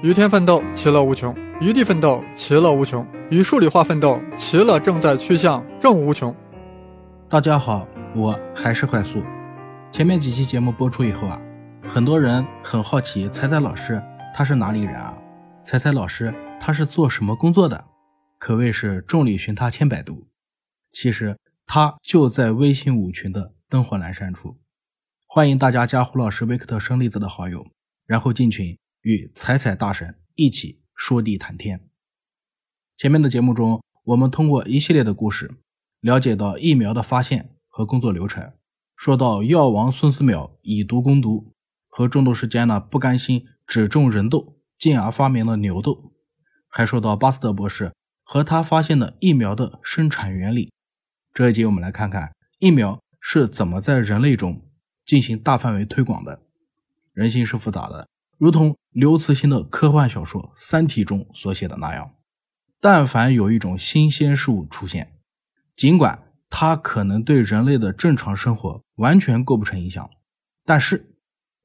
与天奋斗，其乐无穷；与地奋斗，其乐无穷；与数理化奋斗，其乐正在趋向正无穷。大家好，我还是快速。前面几期节目播出以后啊，很多人很好奇，彩彩老师他是哪里人啊？彩彩老师他是做什么工作的？可谓是众里寻他千百度。其实他就在微信五群的灯火阑珊处。欢迎大家加胡老师维克特生粒子的好友，然后进群。与彩彩大神一起说地谈天。前面的节目中，我们通过一系列的故事，了解到疫苗的发现和工作流程，说到药王孙思邈以毒攻毒，和种豆师间呢不甘心只种人豆，进而发明了牛豆，还说到巴斯德博士和他发现的疫苗的生产原理。这一集我们来看看疫苗是怎么在人类中进行大范围推广的。人性是复杂的。如同刘慈欣的科幻小说《三体》中所写的那样，但凡有一种新鲜事物出现，尽管它可能对人类的正常生活完全构不成影响，但是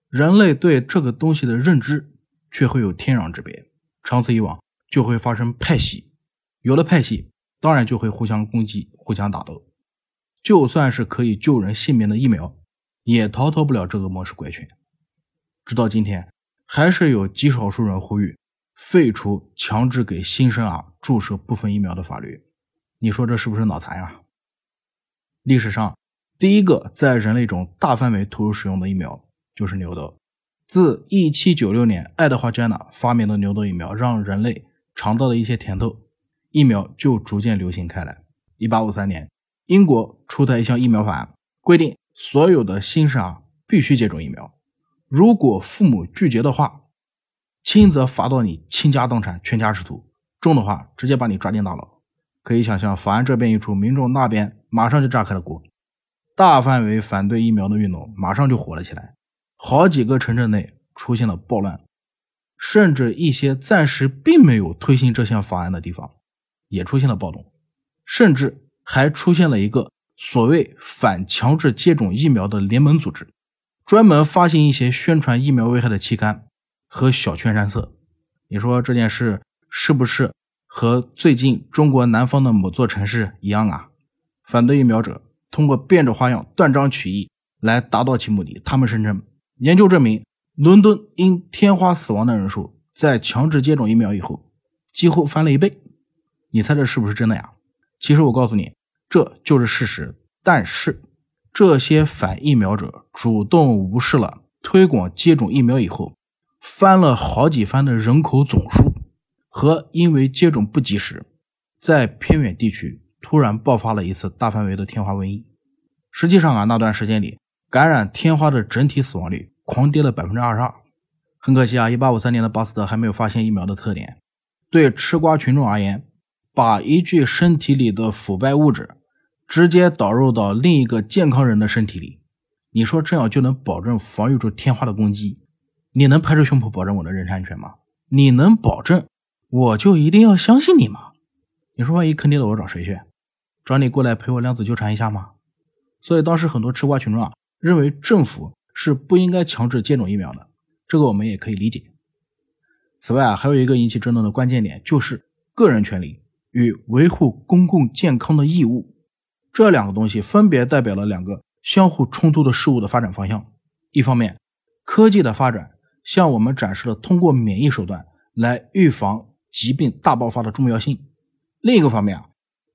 人类对这个东西的认知却会有天壤之别。长此以往，就会发生派系，有了派系，当然就会互相攻击、互相打斗。就算是可以救人性命的疫苗，也逃脱不了这个模式怪圈。直到今天。还是有极少数人呼吁废除强制给新生儿注射部分疫苗的法律，你说这是不是脑残啊？历史上第一个在人类中大范围投入使用的疫苗就是牛痘。自1796年爱德华·詹纳发明的牛痘疫苗，让人类尝到了一些甜头，疫苗就逐渐流行开来。1853年，英国出台一项疫苗法案，规定所有的新生儿必须接种疫苗。如果父母拒绝的话，轻则罚到你倾家荡产、全家吃土；重的话，直接把你抓进大牢。可以想象，法案这边一出，民众那边马上就炸开了锅，大范围反对疫苗的运动马上就火了起来。好几个城镇内出现了暴乱，甚至一些暂时并没有推行这项法案的地方也出现了暴动，甚至还出现了一个所谓反强制接种疫苗的联盟组织。专门发行一些宣传疫苗危害的期刊和小圈山册，你说这件事是不是和最近中国南方的某座城市一样啊？反对疫苗者通过变着花样断章取义来达到其目的。他们声称，研究证明，伦敦因天花死亡的人数在强制接种疫苗以后几乎翻了一倍。你猜这是不是真的呀？其实我告诉你，这就是事实。但是。这些反疫苗者主动无视了推广接种疫苗以后翻了好几番的人口总数，和因为接种不及时，在偏远地区突然爆发了一次大范围的天花瘟疫。实际上啊，那段时间里感染天花的整体死亡率狂跌了百分之二十二。很可惜啊，一八五三年的巴斯德还没有发现疫苗的特点。对吃瓜群众而言，把一具身体里的腐败物质。直接导入到另一个健康人的身体里，你说这样就能保证防御住天花的攻击？你能拍着胸脯保证我的人身安全吗？你能保证我就一定要相信你吗？你说万一坑爹了，我找谁去？找你过来陪我量子纠缠一下吗？所以当时很多吃瓜群众啊，认为政府是不应该强制接种疫苗的，这个我们也可以理解。此外啊，还有一个引起争论的关键点，就是个人权利与维护公共健康的义务。这两个东西分别代表了两个相互冲突的事物的发展方向。一方面，科技的发展向我们展示了通过免疫手段来预防疾病大爆发的重要性；另一个方面啊，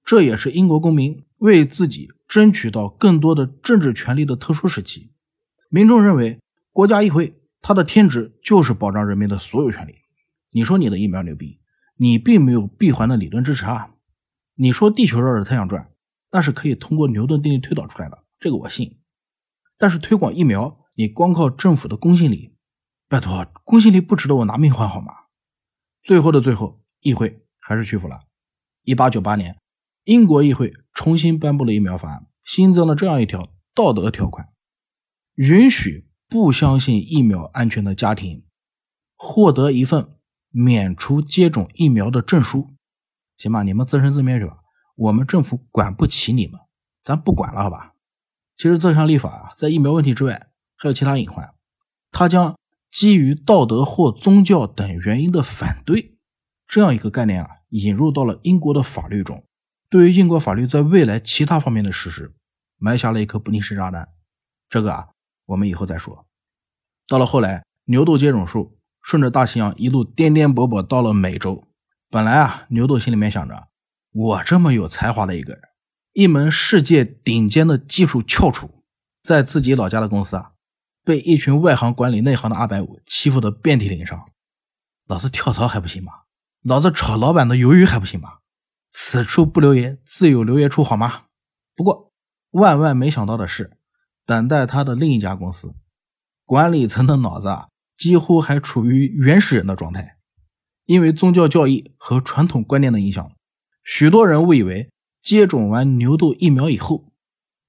这也是英国公民为自己争取到更多的政治权利的特殊时期。民众认为，国家议会它的天职就是保障人民的所有权利。你说你的疫苗牛逼，你并没有闭环的理论支持啊！你说地球绕着太阳转。那是可以通过牛顿定律推导出来的，这个我信。但是推广疫苗，你光靠政府的公信力，拜托，公信力不值得我拿命换好吗？最后的最后，议会还是屈服了。一八九八年，英国议会重新颁布了疫苗法案，新增了这样一条道德条款：允许不相信疫苗安全的家庭获得一份免除接种疫苗的证书。行吧，你们自生自灭去吧。我们政府管不起你们，咱不管了，好吧？其实这项立法啊，在疫苗问题之外还有其他隐患，它将基于道德或宗教等原因的反对，这样一个概念啊，引入到了英国的法律中，对于英国法律在未来其他方面的实施，埋下了一颗不定时炸弹。这个啊，我们以后再说。到了后来，牛痘接种术顺着大西洋一路颠颠簸簸到了美洲。本来啊，牛痘心里面想着，我这么有才华的一个人，一门世界顶尖的技术翘楚，在自己老家的公司啊，被一群外行管理内行的二百五欺负的遍体鳞伤。老子跳槽还不行吗？老子炒老板的鱿鱼还不行吗？此处不留爷，自有留爷处，好吗？不过万万没想到的是，等待他的另一家公司。管理层的脑子啊，几乎还处于原始人的状态，因为宗教教义和传统观念的影响，许多人误以为接种完牛痘疫苗以后，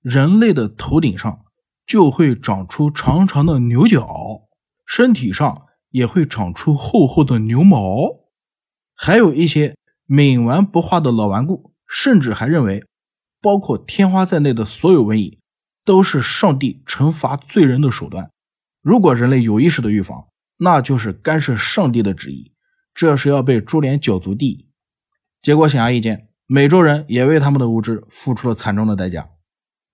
人类的头顶上就会长出长长的牛角，身体上也会长出厚厚的牛毛。还有一些冥顽不化的老顽固，甚至还认为，包括天花在内的所有瘟疫，都是上帝惩罚罪人的手段。如果人类有意识的预防，那就是干涉上帝的旨意，这是要被株连九族地。结果显而易见，美洲人也为他们的无知付出了惨重的代价。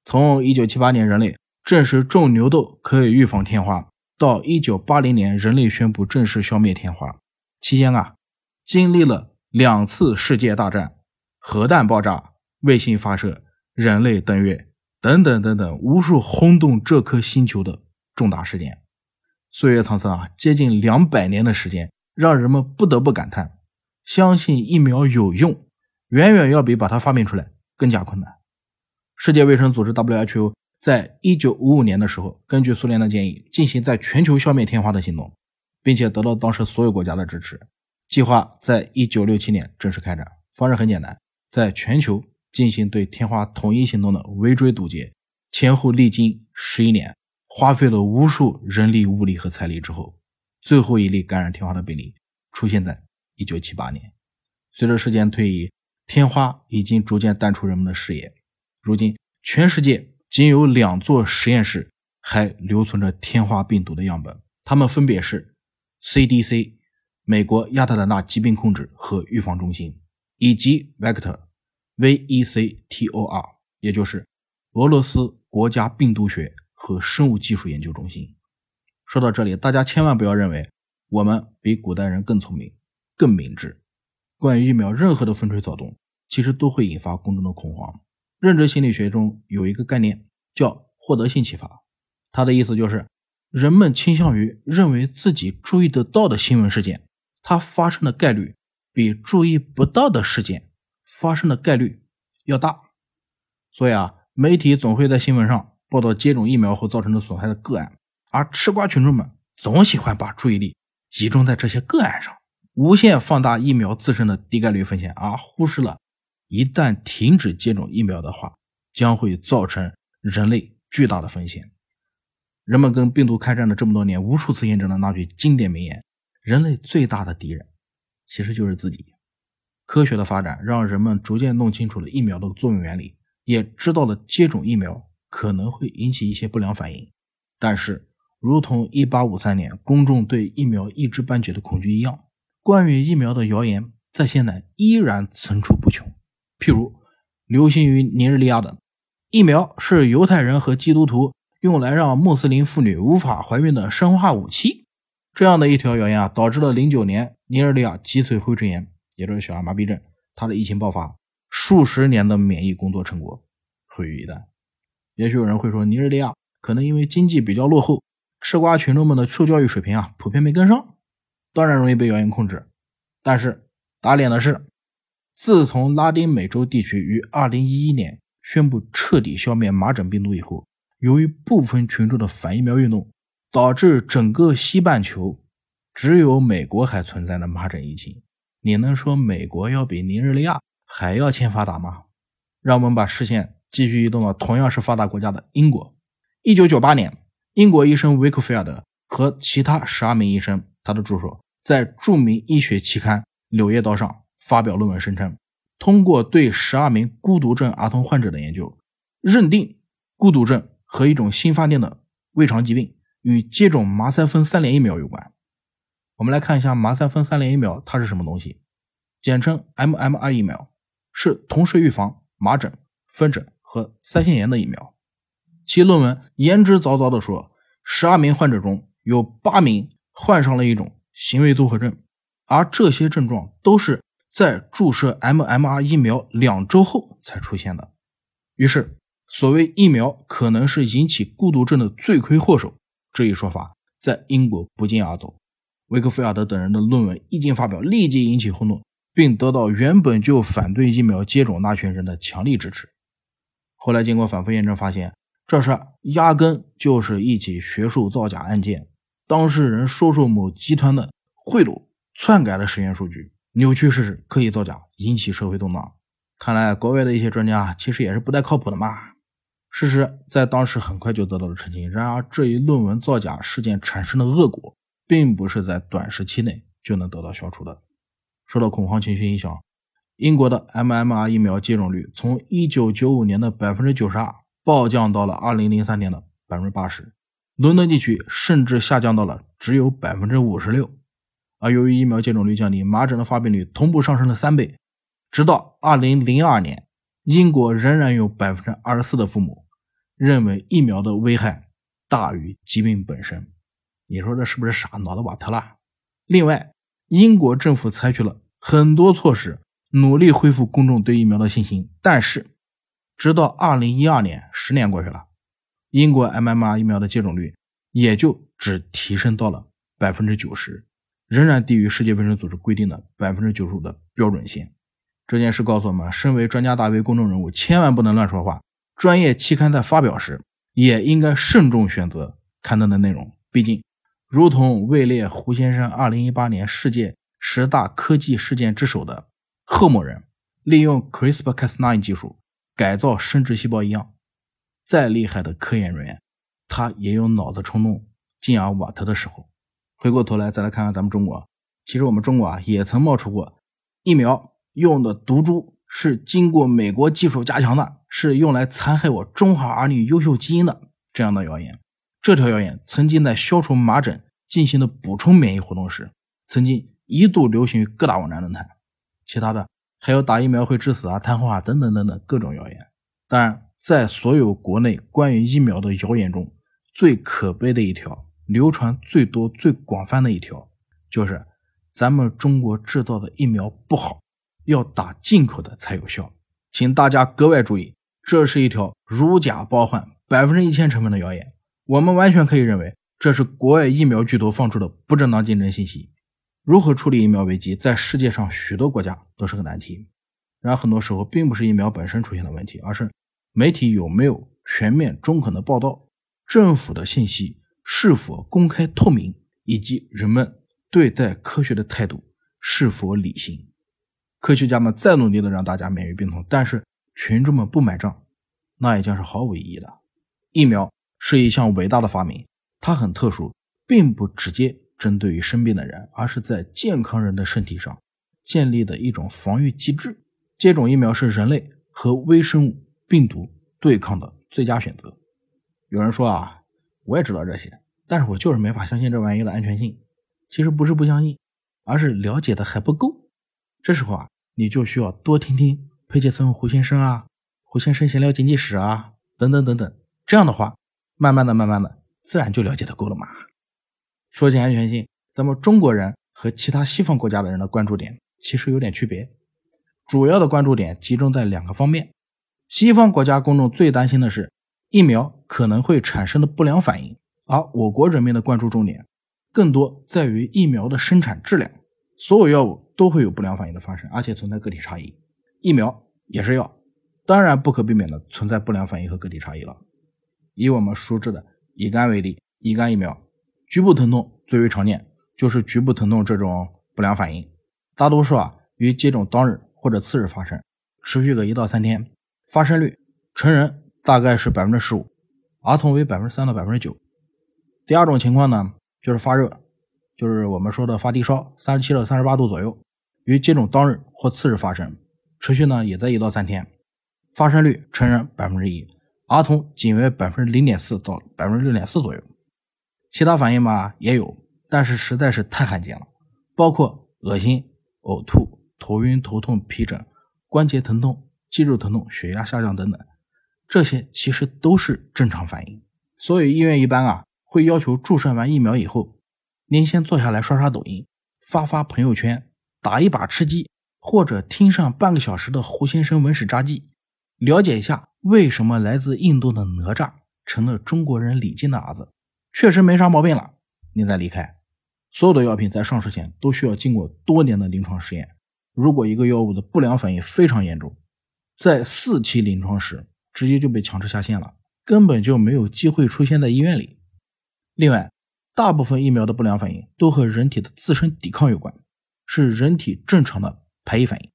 从1978年人类证实种牛痘可以预防天花，到1980年人类宣布正式消灭天花，期间啊，经历了两次世界大战、核弹爆炸、卫星发射、人类登月等等等等无数轰动这颗星球的。重大事件，岁月沧桑啊，接近两百年的时间，让人们不得不感叹：相信疫苗有用，远远要比把它发明出来更加困难。世界卫生组织 WHO 在一九五五年的时候，根据苏联的建议，进行在全球消灭天花的行动，并且得到当时所有国家的支持。计划在一九六七年正式开展，方式很简单，在全球进行对天花统一行动的围追堵截，前后历经十一年。花费了无数人力、物力和财力之后，最后一例感染天花的病例出现在1978年。随着时间推移，天花已经逐渐淡出人们的视野。如今，全世界仅有两座实验室还留存着天花病毒的样本，它们分别是 CDC 美国亚特兰大疾病控制和预防中心，以及 Vector V E C T O R，也就是俄罗斯国家病毒学。和生物技术研究中心。说到这里，大家千万不要认为我们比古代人更聪明、更明智。关于疫苗，任何的风吹草动，其实都会引发公众的恐慌。认知心理学中有一个概念叫获得性启发，它的意思就是，人们倾向于认为自己注意得到的新闻事件，它发生的概率比注意不到的事件发生的概率要大。所以啊，媒体总会在新闻上。报道接种疫苗后造成的损害的个案，而吃瓜群众们总喜欢把注意力集中在这些个案上，无限放大疫苗自身的低概率风险，而忽视了一旦停止接种疫苗的话，将会造成人类巨大的风险。人们跟病毒开战了这么多年，无数次验证了那句经典名言：人类最大的敌人其实就是自己。科学的发展让人们逐渐弄清楚了疫苗的作用原理，也知道了接种疫苗。可能会引起一些不良反应，但是，如同1853年公众对疫苗一知半解的恐惧一样，关于疫苗的谣言在现在依然层出不穷。譬如，流行于尼日利亚的疫苗是犹太人和基督徒用来让穆斯林妇女无法怀孕的生化武器，这样的一条谣言啊，导致了09年尼日利亚脊髓灰质炎，也就是小儿麻痹症，它的疫情爆发，数十年的免疫工作成果毁于一旦。也许有人会说，尼日利亚可能因为经济比较落后，吃瓜群众们的受教育水平啊，普遍没跟上，当然容易被谣言控制。但是打脸的是，自从拉丁美洲地区于2011年宣布彻底消灭麻疹病毒以后，由于部分群众的反疫苗运动，导致整个西半球只有美国还存在的麻疹疫情。你能说美国要比尼日利亚还要欠发达吗？让我们把视线。继续移动到同样是发达国家的英国。一九九八年，英国医生维克菲尔德和其他十二名医生，他的助手，在著名医学期刊《柳叶刀》上发表论文，声称通过对十二名孤独症儿童患者的研究，认定孤独症和一种新发现的胃肠疾病与接种麻腮风三联疫苗有关。我们来看一下麻腮风三联疫苗，它是什么东西？简称 MMR 疫苗，是同时预防麻疹、风疹和腮腺炎的疫苗。其论文言之凿凿地说，十二名患者中有八名患上了一种行为综合症，而这些症状都是在注射 MMR 疫苗两周后才出现的。于是，所谓疫苗可能是引起孤独症的罪魁祸首这一说法，在英国不胫而走。维克菲尔德等人的论文一经发表，立即引起轰动，并得到原本就反对疫苗接种那群人的强力支持。后来经过反复验证，发现这事压根就是一起学术造假案件，当事人收受某集团的贿赂，篡改了实验数据，扭曲事实，刻意造假，引起社会动荡。看来国外的一些专家其实也是不太靠谱的嘛。事实在当时很快就得到了澄清。然而，这一论文造假事件产生的恶果。并不是在短时期内就能得到消除的。受到恐慌情绪影响，英国的 MMR 疫苗接种率从1995年的百分之九十二暴降到了2003年的百分之八十，伦敦地区甚至下降到了只有百分之五十六。而由于疫苗接种率降低，麻疹的发病率同步上升了三倍，直到2002年，英国仍然有百分之二十四的父母认为疫苗的危害大于疾病本身。你说这是不是傻？脑子瓦特了？另外，英国政府采取了很多措施，努力恢复公众对疫苗的信心。但是，直到二零一二年，十年过去了，英国 MMR 疫苗的接种率也就只提升到了百分之九十，仍然低于世界卫生组织规定的百分之九十五的标准线。这件事告诉我们：身为专家大 V、公众人物，千万不能乱说话。专业期刊在发表时，也应该慎重选择刊登的内容。毕竟。如同位列胡先生2018年世界十大科技事件之首的赫某人利用 CRISPR-Cas9 技术改造生殖细胞一样，再厉害的科研人员，他也有脑子冲动进而瓦特的时候。回过头来再来看看咱们中国，其实我们中国啊也曾冒出过疫苗用的毒株是经过美国技术加强的，是用来残害我中华儿女优秀基因的这样的谣言。这条谣言曾经在消除麻疹进行的补充免疫活动时，曾经一度流行于各大网站论坛。其他的还有打疫苗会致死啊、瘫痪啊等等等等各种谣言。当然，在所有国内关于疫苗的谣言中，最可悲的一条、流传最多、最广泛的一条，就是咱们中国制造的疫苗不好，要打进口的才有效。请大家格外注意，这是一条如假包换、百分之一千成分的谣言。我们完全可以认为，这是国外疫苗巨头放出的不正当竞争信息。如何处理疫苗危机，在世界上许多国家都是个难题。然而，很多时候并不是疫苗本身出现了问题，而是媒体有没有全面中肯的报道，政府的信息是否公开透明，以及人们对待科学的态度是否理性。科学家们再努力的让大家免于病痛，但是群众们不买账，那也将是毫无意义的。疫苗。是一项伟大的发明，它很特殊，并不直接针对于生病的人，而是在健康人的身体上建立的一种防御机制。接种疫苗是人类和微生物病毒对抗的最佳选择。有人说啊，我也知道这些，但是我就是没法相信这玩意的安全性。其实不是不相信，而是了解的还不够。这时候啊，你就需要多听听佩杰森胡先生啊，胡先生闲聊经济史啊，等等等等。这样的话。慢慢的，慢慢的，自然就了解的够了嘛。说起安全性，咱们中国人和其他西方国家的人的关注点其实有点区别，主要的关注点集中在两个方面。西方国家公众最担心的是疫苗可能会产生的不良反应，而我国人民的关注重点更多在于疫苗的生产质量。所有药物都会有不良反应的发生，而且存在个体差异。疫苗也是药，当然不可避免的存在不良反应和个体差异了。以我们熟知的乙肝为例，乙肝疫苗局部疼痛最为常见，就是局部疼痛这种不良反应，大多数啊于接种当日或者次日发生，持续个一到三天，发生率成人大概是百分之十五，儿童为百分之三到百分之九。第二种情况呢，就是发热，就是我们说的发低烧，三十七到三十八度左右，于接种当日或次日发生，持续呢也在一到三天，发生率成人百分之一。儿童仅为百分之零点四到百分之六点四左右。其他反应吧也有，但是实在是太罕见了，包括恶心、呕吐、头晕、头痛、皮疹、关节疼痛、肌肉疼痛、血压下降等等，这些其实都是正常反应。所以医院一般啊会要求注射完疫苗以后，您先坐下来刷刷抖音，发发朋友圈，打一把吃鸡，或者听上半个小时的胡先生文史札记，了解一下为什么来自印度的哪吒成了中国人李靖的儿子。确实没啥毛病了，您再离开。所有的药品在上市前都需要经过多年的临床试验。如果一个药物的不良反应非常严重，在四期临床时直接就被强制下线了，根本就没有机会出现在医院里。另外，大部分疫苗的不良反应都和人体的自身抵抗有关，是人体正常的排异反应。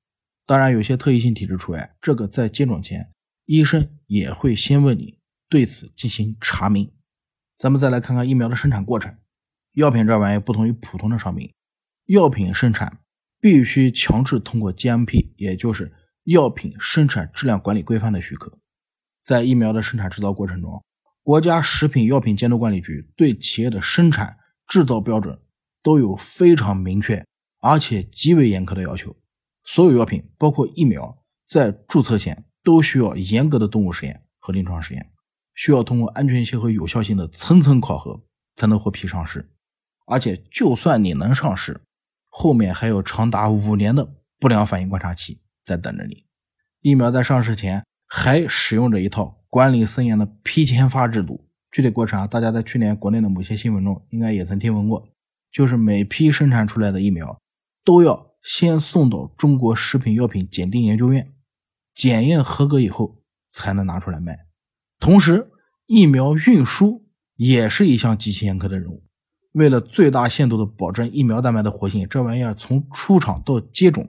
当然，有些特异性体质除外，这个在接种前医生也会先问你，对此进行查明。咱们再来看看疫苗的生产过程。药品这玩意不同于普通的商品，药品生产必须强制通过 GMP，也就是药品生产质量管理规范的许可。在疫苗的生产制造过程中，国家食品药品监督管理局对企业的生产制造标准都有非常明确而且极为严苛的要求。所有药品，包括疫苗，在注册前都需要严格的动物实验和临床实验。需要通过安全性和有效性的层层考核才能获批上市，而且就算你能上市，后面还有长达五年的不良反应观察期在等着你。疫苗在上市前还使用着一套管理森严的批签发制度，具体过程啊，大家在去年国内的某些新闻中应该也曾听闻过，就是每批生产出来的疫苗都要先送到中国食品药品检定研究院检验合格以后才能拿出来卖。同时，疫苗运输也是一项极其严苛的任务。为了最大限度的保证疫苗蛋白的活性，这玩意儿从出厂到接种，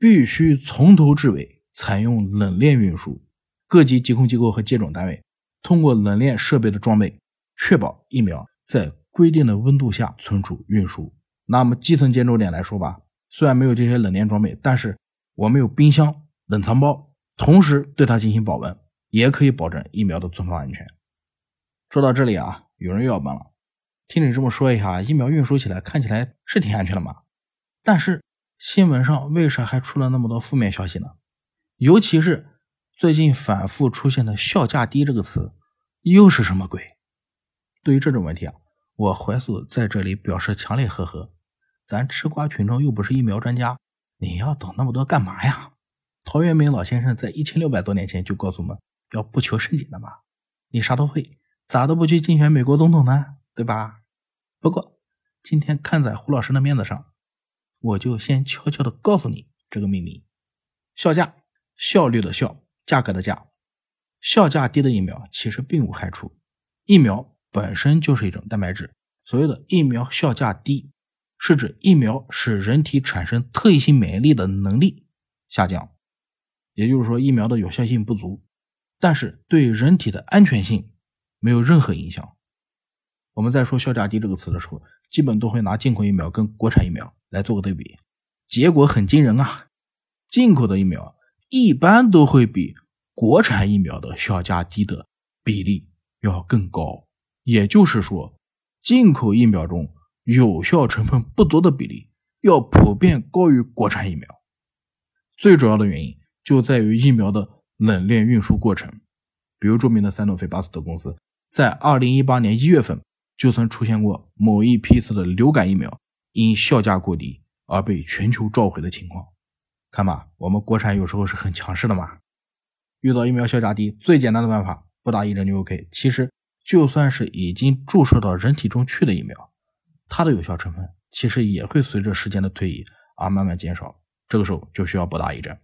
必须从头至尾采用冷链运输。各级疾控机构和接种单位通过冷链设备的装备，确保疫苗在规定的温度下存储运输。那么基层建筑点来说吧，虽然没有这些冷链装备，但是我们有冰箱、冷藏包，同时对它进行保温。也可以保证疫苗的存放安全。说到这里啊，有人又要问了：听你这么说一下，疫苗运输起来看起来是挺安全的嘛？但是新闻上为啥还出了那么多负面消息呢？尤其是最近反复出现的“效价低”这个词，又是什么鬼？对于这种问题啊，我怀素在这里表示强烈呵呵。咱吃瓜群众又不是疫苗专家，你要懂那么多干嘛呀？陶渊明老先生在一千六百多年前就告诉我们。要不求甚解的嘛？你啥都会，咋都不去竞选美国总统呢？对吧？不过今天看在胡老师的面子上，我就先悄悄的告诉你这个秘密：效价，效率的效，价格的价，效价低的疫苗其实并无害处。疫苗本身就是一种蛋白质，所谓的疫苗效价低，是指疫苗使人体产生特异性免疫力的能力下降，也就是说疫苗的有效性不足。但是对人体的安全性没有任何影响。我们在说“效价低”这个词的时候，基本都会拿进口疫苗跟国产疫苗来做个对比，结果很惊人啊！进口的疫苗一般都会比国产疫苗的效价低的比例要更高。也就是说，进口疫苗中有效成分不多的比例要普遍高于国产疫苗。最主要的原因就在于疫苗的。冷链运输过程，比如著名的三诺菲巴斯德公司，在二零一八年一月份就曾出现过某一批次的流感疫苗因效价过低而被全球召回的情况。看吧，我们国产有时候是很强势的嘛。遇到疫苗效价低，最简单的办法不打一针就 OK。其实就算是已经注射到人体中去的疫苗，它的有效成分其实也会随着时间的推移而慢慢减少，这个时候就需要补打一针。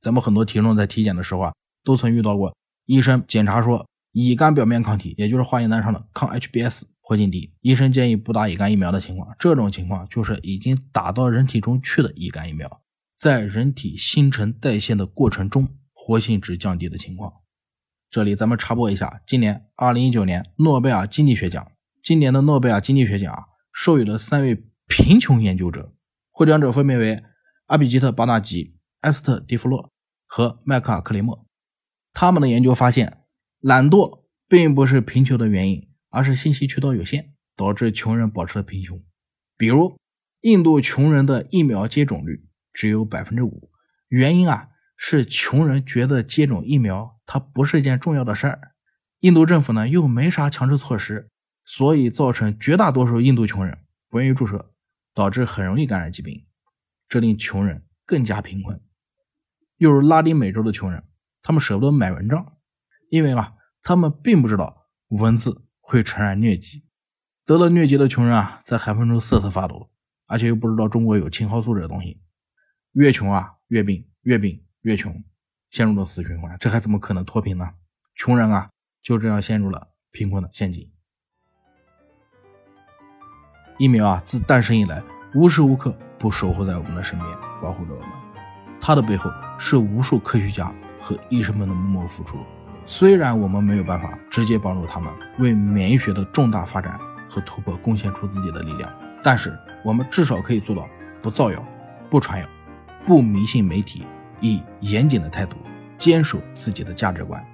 咱们很多听众在体检的时候啊，都曾遇到过医生检查说乙肝表面抗体，也就是化验单上的抗 HBS 活性低，医生建议不打乙肝疫苗的情况。这种情况就是已经打到人体中去的乙肝疫苗，在人体新陈代谢的过程中活性值降低的情况。这里咱们插播一下，今年二零一九年诺贝尔经济学奖，今年的诺贝尔经济学奖啊，授予了三位贫穷研究者，获奖者分别为阿比吉特·巴纳吉、埃斯特·迪弗洛。和迈克尔·克雷默，他们的研究发现，懒惰并不是贫穷的原因，而是信息渠道有限。导致穷人保持了贫穷。比如，印度穷人的疫苗接种率只有百分之五，原因啊是穷人觉得接种疫苗它不是一件重要的事儿，印度政府呢又没啥强制措施，所以造成绝大多数印度穷人不愿意注射，导致很容易感染疾病，这令穷人更加贫困。又如拉丁美洲的穷人，他们舍不得买蚊帐，因为啊他们并不知道蚊子会传染疟疾。得了疟疾的穷人啊，在寒风中瑟瑟发抖，而且又不知道中国有青蒿素这东西，越穷啊越病，越病越穷，陷入了死循环，这还怎么可能脱贫呢？穷人啊就这样陷入了贫困的陷阱。疫苗啊，自诞生以来，无时无刻不守候在我们的身边，保护着我们。它的背后是无数科学家和医生们的默默付出。虽然我们没有办法直接帮助他们为免疫学的重大发展。和突破贡献出自己的力量，但是我们至少可以做到不造谣、不传谣、不迷信媒体，以严谨的态度坚守自己的价值观，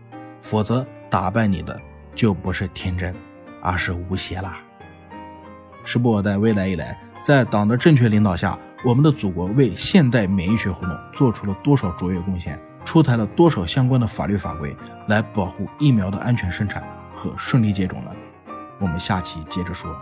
否则打败你的就不是天真，而是无邪啦。时不？在未来以来，在党的正确领导下，我们的祖国为现代免疫学活动做出了多少卓越贡献？出台了多少相关的法律法规来保护疫苗的安全生产和顺利接种呢？我们下期接着说。